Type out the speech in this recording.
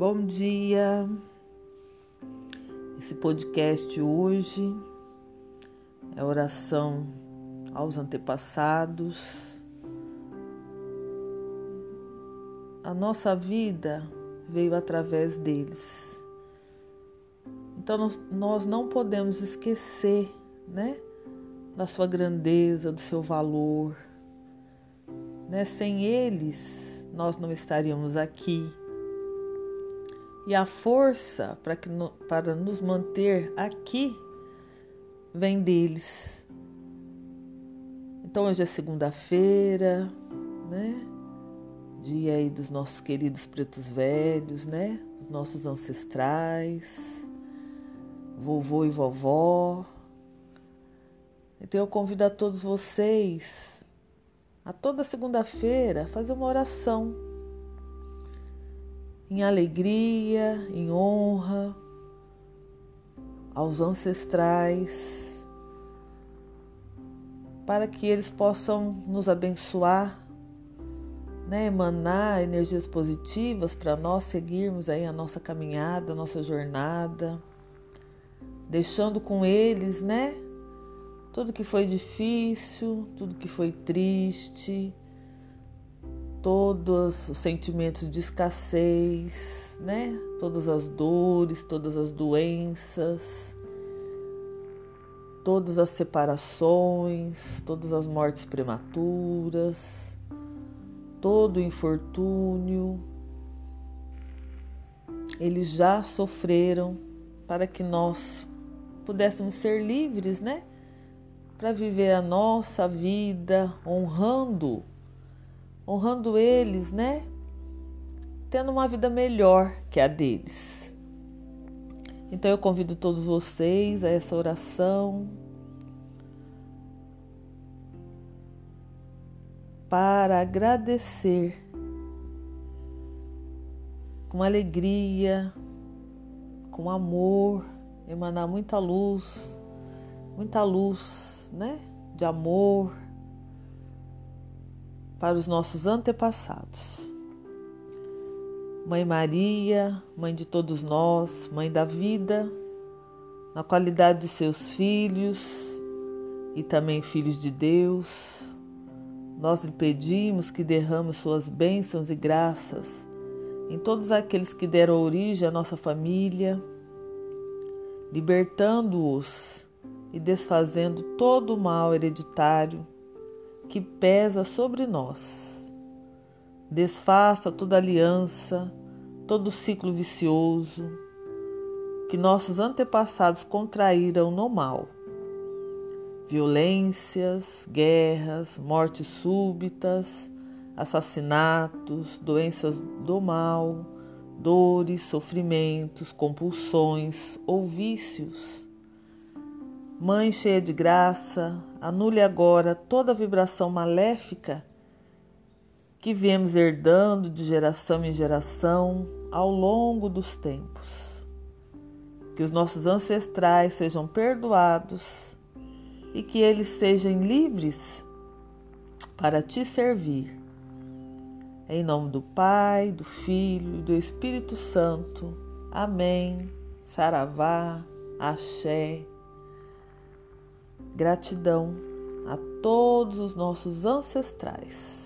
Bom dia. Esse podcast hoje é oração aos antepassados. A nossa vida veio através deles. Então nós não podemos esquecer, né, da sua grandeza, do seu valor. Né? Sem eles, nós não estaríamos aqui e a força para, que, para nos manter aqui vem deles. Então hoje é segunda-feira, né? Dia aí dos nossos queridos pretos velhos, né? Os nossos ancestrais, vovô e vovó. Então eu convido a todos vocês a toda segunda-feira fazer uma oração em alegria, em honra aos ancestrais, para que eles possam nos abençoar, né, emanar energias positivas para nós seguirmos aí a nossa caminhada, a nossa jornada, deixando com eles, né, tudo que foi difícil, tudo que foi triste, todos os sentimentos de escassez, né? Todas as dores, todas as doenças, todas as separações, todas as mortes prematuras, todo o infortúnio. Eles já sofreram para que nós pudéssemos ser livres, né? Para viver a nossa vida honrando honrando eles, né? Tendo uma vida melhor que a deles. Então eu convido todos vocês a essa oração para agradecer com alegria, com amor, emanar muita luz, muita luz, né? De amor para os nossos antepassados. Mãe Maria, mãe de todos nós, mãe da vida, na qualidade de seus filhos e também filhos de Deus, nós lhe pedimos que derrame suas bênçãos e graças em todos aqueles que deram origem à nossa família, libertando-os e desfazendo todo o mal hereditário que pesa sobre nós. Desfaça toda aliança, todo ciclo vicioso que nossos antepassados contraíram no mal. Violências, guerras, mortes súbitas, assassinatos, doenças do mal, dores, sofrimentos, compulsões ou vícios Mãe cheia de graça, anule agora toda vibração maléfica que viemos herdando de geração em geração ao longo dos tempos. Que os nossos ancestrais sejam perdoados e que eles sejam livres para te servir. Em nome do Pai, do Filho e do Espírito Santo. Amém. Saravá, Axé. Gratidão a todos os nossos ancestrais.